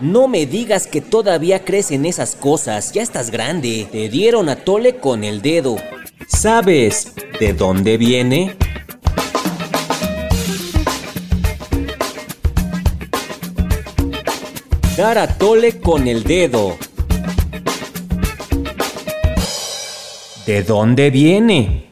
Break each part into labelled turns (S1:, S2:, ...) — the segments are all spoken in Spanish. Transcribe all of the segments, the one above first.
S1: No me digas que todavía crees en esas cosas, ya estás grande. Te dieron a tole con el dedo. ¿Sabes de dónde viene? Dar a tole con el dedo. ¿De dónde viene?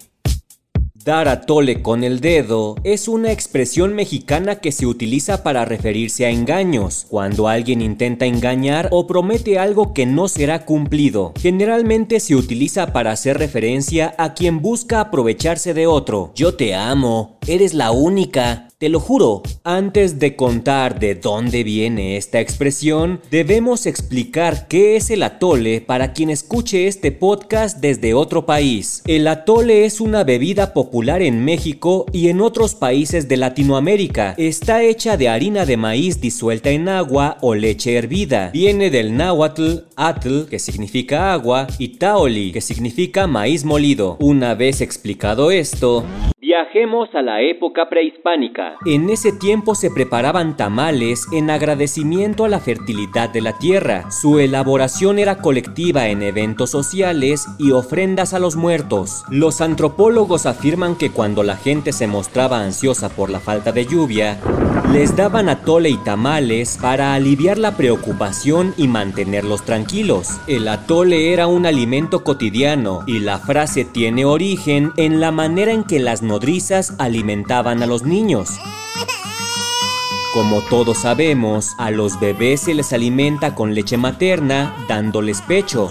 S1: Dar a tole con el dedo es una expresión mexicana que se utiliza para referirse a engaños, cuando alguien intenta engañar o promete algo que no será cumplido. Generalmente se utiliza para hacer referencia a quien busca aprovecharse de otro. Yo te amo, eres la única, te lo juro, antes de contar de dónde viene esta expresión, debemos explicar qué es el atole para quien escuche este podcast desde otro país. El atole es una bebida popular en México y en otros países de Latinoamérica. Está hecha de harina de maíz disuelta en agua o leche hervida. Viene del náhuatl, atl, que significa agua, y taoli, que significa maíz molido. Una vez explicado esto, Viajemos a la época prehispánica. En ese tiempo se preparaban tamales en agradecimiento a la fertilidad de la tierra. Su elaboración era colectiva en eventos sociales y ofrendas a los muertos. Los antropólogos afirman que cuando la gente se mostraba ansiosa por la falta de lluvia, les daban atole y tamales para aliviar la preocupación y mantenerlos tranquilos. El atole era un alimento cotidiano y la frase tiene origen en la manera en que las nodrizas alimentaban a los niños. Como todos sabemos, a los bebés se les alimenta con leche materna dándoles pecho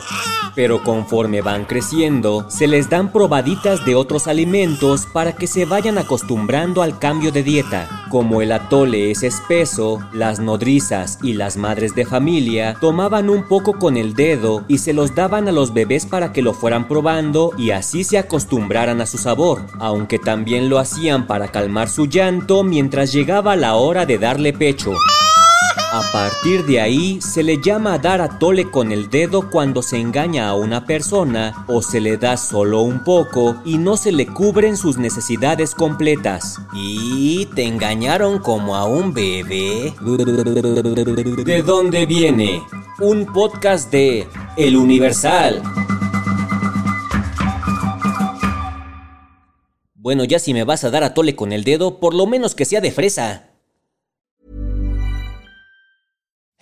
S1: pero conforme van creciendo, se les dan probaditas de otros alimentos para que se vayan acostumbrando al cambio de dieta. Como el atole es espeso, las nodrizas y las madres de familia tomaban un poco con el dedo y se los daban a los bebés para que lo fueran probando y así se acostumbraran a su sabor, aunque también lo hacían para calmar su llanto mientras llegaba la hora de darle pecho. A partir de ahí se le llama dar a tole con el dedo cuando se engaña a una persona o se le da solo un poco y no se le cubren sus necesidades completas. ¿Y te engañaron como a un bebé? ¿De dónde viene? Un podcast de El Universal. Bueno, ya si me vas a dar a tole con el dedo, por lo menos que sea de fresa.